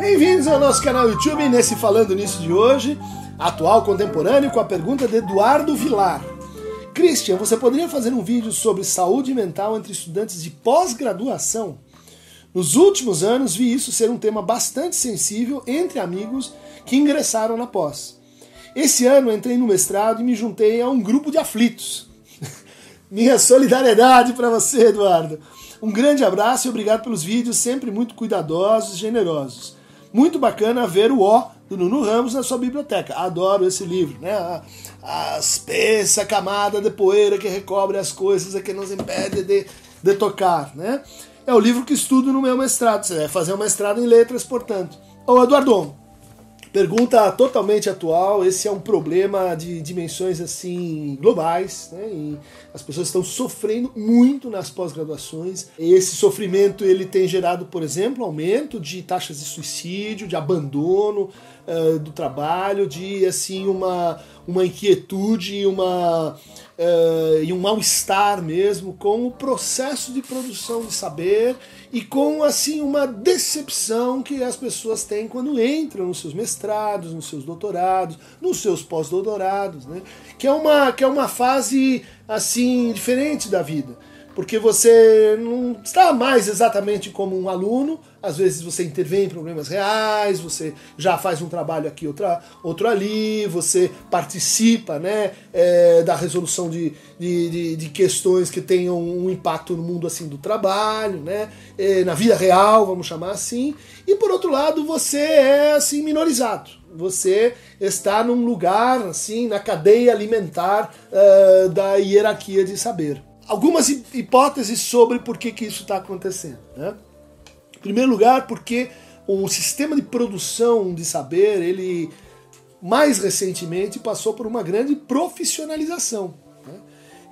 Bem-vindos ao nosso canal YouTube nesse Falando Nisso de hoje, atual contemporâneo, com a pergunta de Eduardo Vilar. Christian, você poderia fazer um vídeo sobre saúde mental entre estudantes de pós-graduação? Nos últimos anos vi isso ser um tema bastante sensível entre amigos que ingressaram na pós. Esse ano entrei no mestrado e me juntei a um grupo de aflitos. Minha solidariedade para você, Eduardo. Um grande abraço e obrigado pelos vídeos, sempre muito cuidadosos e generosos. Muito bacana ver o O do Nuno Ramos na sua biblioteca. Adoro esse livro, né? A, a espessa camada de poeira que recobre as coisas e que nos impede de, de tocar, né? É o livro que estudo no meu mestrado. Você vai fazer um mestrado em letras, portanto. Ô, Eduardo, Pergunta totalmente atual. Esse é um problema de dimensões assim globais, né? E as pessoas estão sofrendo muito nas pós-graduações. Esse sofrimento ele tem gerado, por exemplo, aumento de taxas de suicídio, de abandono uh, do trabalho, de assim uma uma inquietude e uma uh, e um mal-estar mesmo com o processo de produção de saber e com assim uma decepção que as pessoas têm quando entram nos seus mestrados, nos seus doutorados, nos seus pós-doutorados, né? Que é uma que é uma fase assim diferente da vida porque você não está mais exatamente como um aluno, às vezes você intervém em problemas reais, você já faz um trabalho aqui, outra, outro ali, você participa né, é, da resolução de, de, de, de, questões que tenham um impacto no mundo assim do trabalho, né, é, na vida real, vamos chamar assim, e por outro lado você é assim minorizado. Você está num lugar assim na cadeia alimentar uh, da hierarquia de saber algumas hipóteses sobre por que, que isso está acontecendo. Né? Em primeiro lugar, porque o sistema de produção de saber, ele mais recentemente passou por uma grande profissionalização. Né?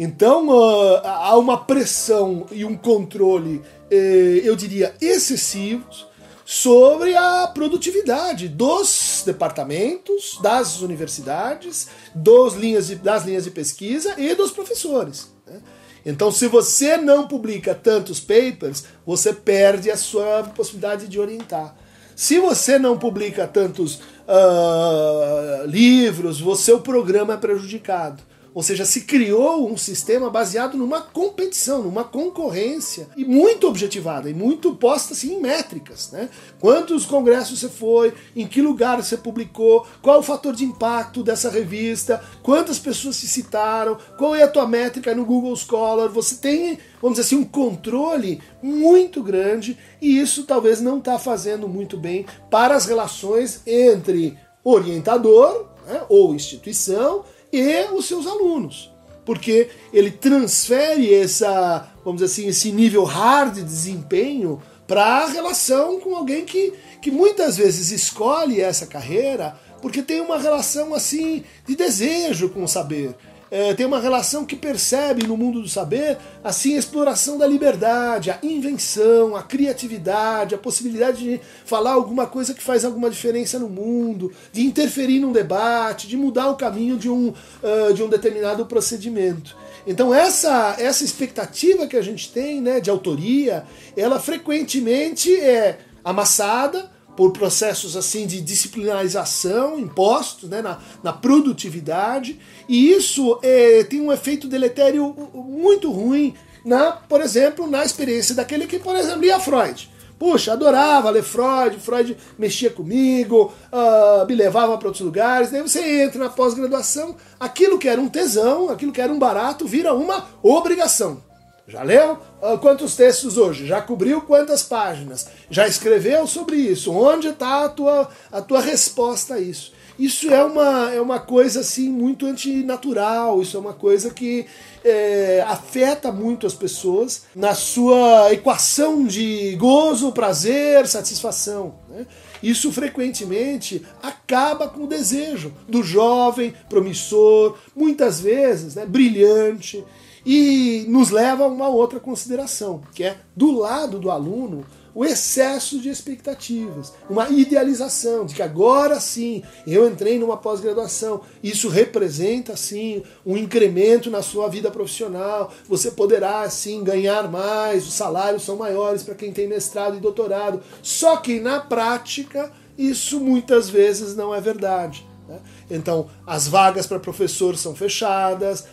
Então uh, há uma pressão e um controle, eh, eu diria, excessivos sobre a produtividade dos departamentos, das universidades, dos linhas de, das linhas de pesquisa e dos professores. Né? Então, se você não publica tantos papers, você perde a sua possibilidade de orientar. Se você não publica tantos uh, livros, o seu programa é prejudicado. Ou seja, se criou um sistema baseado numa competição, numa concorrência e muito objetivada e muito posta assim, em métricas. Né? Quantos congressos você foi, em que lugar você publicou, qual o fator de impacto dessa revista, quantas pessoas se citaram, qual é a tua métrica no Google Scholar. Você tem, vamos dizer assim, um controle muito grande e isso talvez não está fazendo muito bem para as relações entre orientador né, ou instituição e os seus alunos. Porque ele transfere essa, vamos dizer assim, esse nível hard de desempenho para a relação com alguém que, que muitas vezes escolhe essa carreira porque tem uma relação assim de desejo com o saber é, tem uma relação que percebe no mundo do saber assim a exploração da liberdade, a invenção, a criatividade, a possibilidade de falar alguma coisa que faz alguma diferença no mundo, de interferir num debate, de mudar o caminho de um, uh, de um determinado procedimento. Então essa, essa expectativa que a gente tem né, de autoria, ela frequentemente é amassada por processos assim de disciplinarização impostos né, na, na produtividade, e isso é, tem um efeito deletério muito ruim, na, por exemplo, na experiência daquele que, por exemplo, lia Freud. Puxa, adorava ler Freud, Freud mexia comigo, uh, me levava para outros lugares. Daí você entra na pós-graduação, aquilo que era um tesão, aquilo que era um barato, vira uma obrigação. Já leu uh, quantos textos hoje? Já cobriu quantas páginas? Já escreveu sobre isso? Onde está a tua, a tua resposta a isso? Isso é uma, é uma coisa assim muito antinatural, isso é uma coisa que é, afeta muito as pessoas na sua equação de gozo, prazer, satisfação. Né? Isso frequentemente acaba com o desejo do jovem, promissor, muitas vezes né, brilhante, e nos leva a uma outra consideração, que é do lado do aluno, o excesso de expectativas, uma idealização de que agora sim eu entrei numa pós-graduação, isso representa sim um incremento na sua vida profissional, você poderá sim ganhar mais, os salários são maiores para quem tem mestrado e doutorado. Só que na prática isso muitas vezes não é verdade. Né? Então, as vagas para professor são fechadas,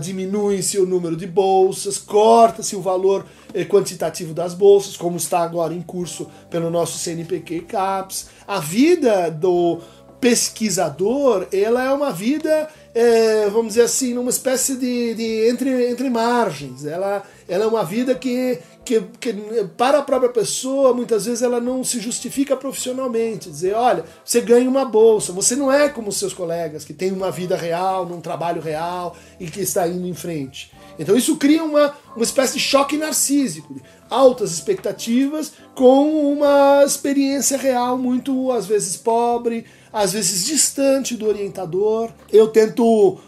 diminui-se o número de bolsas, corta-se o valor eh, quantitativo das bolsas, como está agora em curso pelo nosso CNPq CAPES. A vida do pesquisador, ela é uma vida, é, vamos dizer assim, numa espécie de, de entre, entre margens. Ela, ela é uma vida que, que, que, para a própria pessoa, muitas vezes ela não se justifica profissionalmente. Dizer, olha, você ganha uma bolsa, você não é como os seus colegas, que tem uma vida real, num trabalho real e que está indo em frente. Então isso cria uma, uma espécie de choque narcísico, altas expectativas com uma experiência real muito, às vezes, pobre, às vezes distante do orientador. Eu tento uh,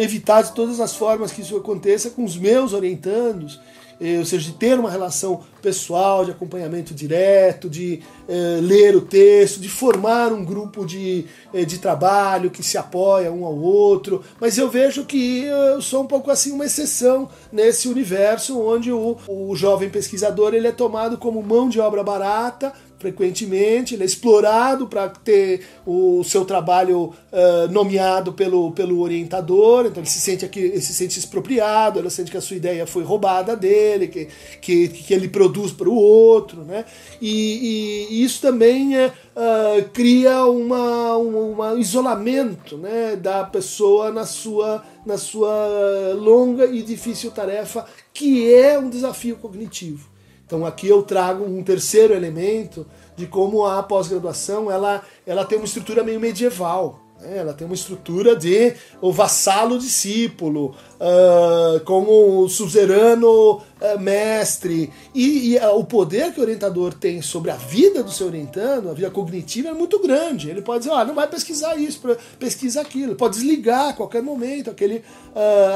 evitar de todas as formas que isso aconteça com os meus orientandos ou seja, de ter uma relação pessoal, de acompanhamento direto, de eh, ler o texto, de formar um grupo de, eh, de trabalho que se apoia um ao outro. Mas eu vejo que eu sou um pouco assim uma exceção nesse universo onde o, o jovem pesquisador ele é tomado como mão de obra barata frequentemente, ele é explorado para ter o seu trabalho uh, nomeado pelo, pelo orientador, então ele se sente aqui, ele se sente expropriado, ele sente que a sua ideia foi roubada dele, que, que, que ele produz para o outro, né? E, e, isso também é, uh, cria uma, um, um isolamento né, da pessoa na sua, na sua longa e difícil tarefa, que é um desafio cognitivo. Então aqui eu trago um terceiro elemento de como a pós-graduação ela, ela tem uma estrutura meio medieval. Né? Ela tem uma estrutura de o vassalo discípulo, uh, como o suzerano uh, mestre. E, e uh, o poder que o orientador tem sobre a vida do seu orientando, a vida cognitiva, é muito grande. Ele pode dizer, ah, não vai pesquisar isso, pesquisa aquilo. Ele pode desligar a qualquer momento aquele,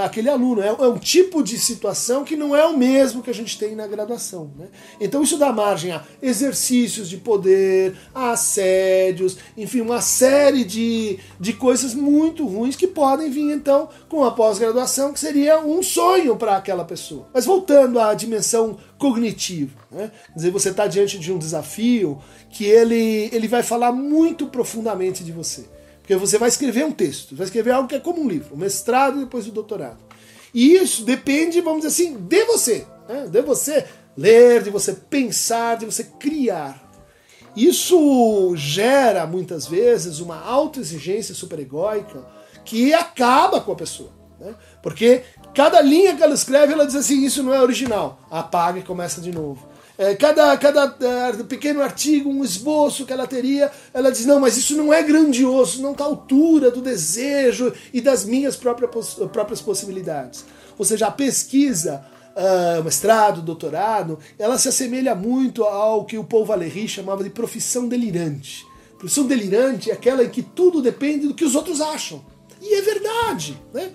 aquele aluno. É, é, um tipo de situação que não é o mesmo que a gente tem na graduação. Né? Então isso dá margem a exercícios de poder, a assédios, enfim, uma série de, de coisas muito ruins que podem vir então com a pós-graduação que seria um sonho para aquela pessoa. Mas voltando à dimensão cognitiva, né? quer dizer, você está diante de um desafio que ele, ele vai falar muito profundamente de você. Porque você vai escrever um texto, vai escrever algo que é como um livro, o mestrado e depois o doutorado. E isso depende, vamos dizer assim, de você. Né? De você ler, de você pensar, de você criar. Isso gera, muitas vezes, uma autoexigência superegóica que acaba com a pessoa. Né? Porque cada linha que ela escreve, ela diz assim: isso não é original. Apaga e começa de novo. É, cada cada é, pequeno artigo, um esboço que ela teria, ela diz: não, mas isso não é grandioso, não está à altura do desejo e das minhas próprias, próprias possibilidades. Ou seja, a pesquisa, uh, mestrado, doutorado, ela se assemelha muito ao que o Paul Valéry chamava de profissão delirante. Profissão delirante é aquela em que tudo depende do que os outros acham. E é verdade, né?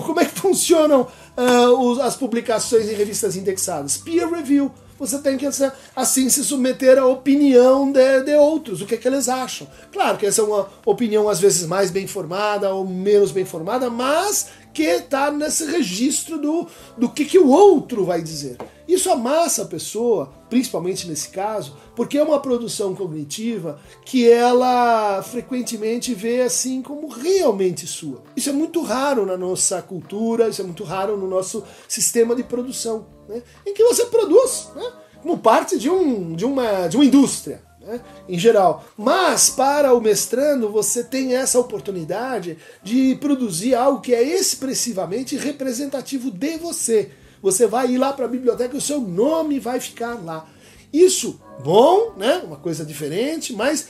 Como, é que funcionam uh, os, as publicações em revistas indexadas? Peer review. Você tem que assim se submeter à opinião de, de outros, o que, é que eles acham. Claro que essa é uma opinião às vezes mais bem formada ou menos bem formada, mas que está nesse registro do, do que, que o outro vai dizer. Isso amassa a pessoa, principalmente nesse caso, porque é uma produção cognitiva que ela frequentemente vê assim como realmente sua. Isso é muito raro na nossa cultura, isso é muito raro no nosso sistema de produção, né? em que você produz né? como parte de, um, de, uma, de uma indústria né, em geral. Mas para o mestrando você tem essa oportunidade de produzir algo que é expressivamente representativo de você. Você vai ir lá para a biblioteca e o seu nome vai ficar lá. Isso, bom, né? Uma coisa diferente, mas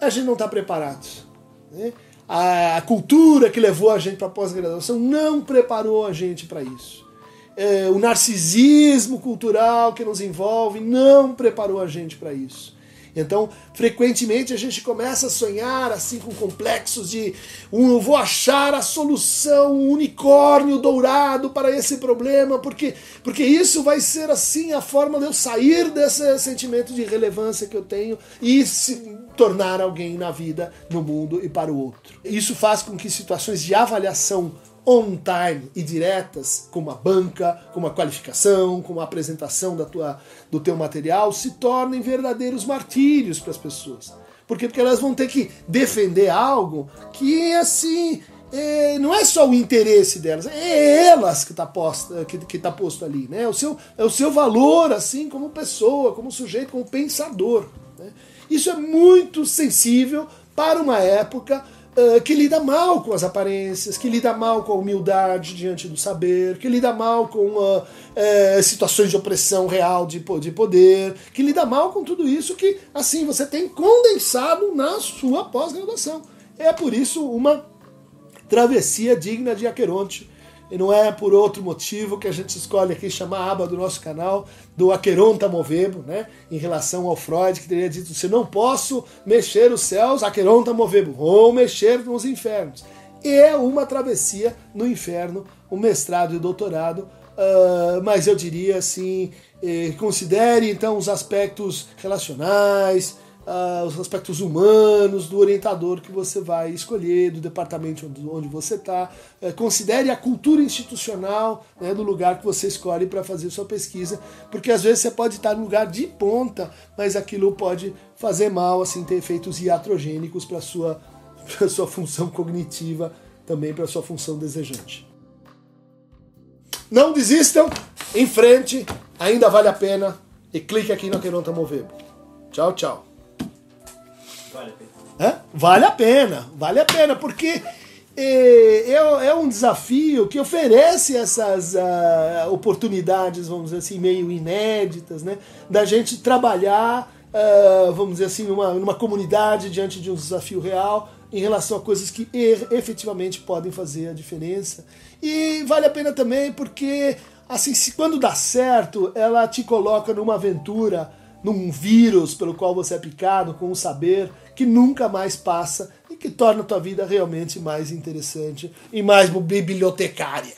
a gente não está preparado. Né? A, cultura que levou a gente para a pós-graduação não preparou a gente para isso. É, o narcisismo cultural que nos envolve não preparou a gente para isso. Então, frequentemente a gente começa a sonhar assim com complexos de um, eu vou achar a solução, um unicórnio dourado para esse problema, porque, porque isso vai ser assim a forma de eu sair desse sentimento de relevância que eu tenho e se tornar alguém na vida, no mundo e para o outro. Isso faz com que situações de avaliação on time e diretas, como a banca, como a qualificação, como a apresentação da tua, do teu material, se tornem verdadeiros martírios para as pessoas. Por quê? Porque elas vão ter que defender algo que, assim, é, não é só o interesse delas, é elas que está posto, que, que tá posto ali, né? O, seu, é o seu valor, assim, como pessoa, como sujeito, como pensador. Né? Isso é muito sensível para uma época uh, que lida mal com as aparências, que lida mal com a humildade diante do saber, que lida mal com uh, uh, situações de opressão real de, de poder, que lida mal com tudo isso que, assim, você tem condensado na sua pós-graduação. É por isso uma travessia digna de Aqueronte e não é por outro motivo que a gente escolhe aqui chamar a aba do nosso canal do Aqueronta Movebo, né? Em relação ao Freud, que teria dito: se não posso mexer os céus, Aqueronta Movebo, vou mexer nos infernos. É uma travessia no inferno, o mestrado e doutorado, uh, mas eu diria assim: eh, considere então os aspectos relacionais, uh, os aspectos humanos do orientador que você vai escolher, do departamento onde, onde você está. Uh, considere a cultura institucional né, do lugar que você escolhe para fazer sua pesquisa, porque às vezes você pode estar no lugar de ponta, mas aquilo pode fazer mal, assim, ter efeitos iatrogênicos para sua, sua função cognitiva, também para sua função desejante. Não desistam, em frente, ainda vale a pena e clique aqui no Queronta Movebo. Tchau, tchau. Vale a pena. Hã? Vale a pena, vale a pena, porque é, é, é um desafio que oferece essas uh, oportunidades, vamos dizer assim, meio inéditas, né? Da gente trabalhar, uh, vamos dizer assim, numa, numa comunidade diante de um desafio real em relação a coisas que efetivamente podem fazer a diferença. E vale a pena também porque, assim, se quando dá certo, ela te coloca numa aventura num vírus pelo qual você é picado, com um saber que nunca mais passa e que torna a tua vida realmente mais interessante e mais bibliotecária.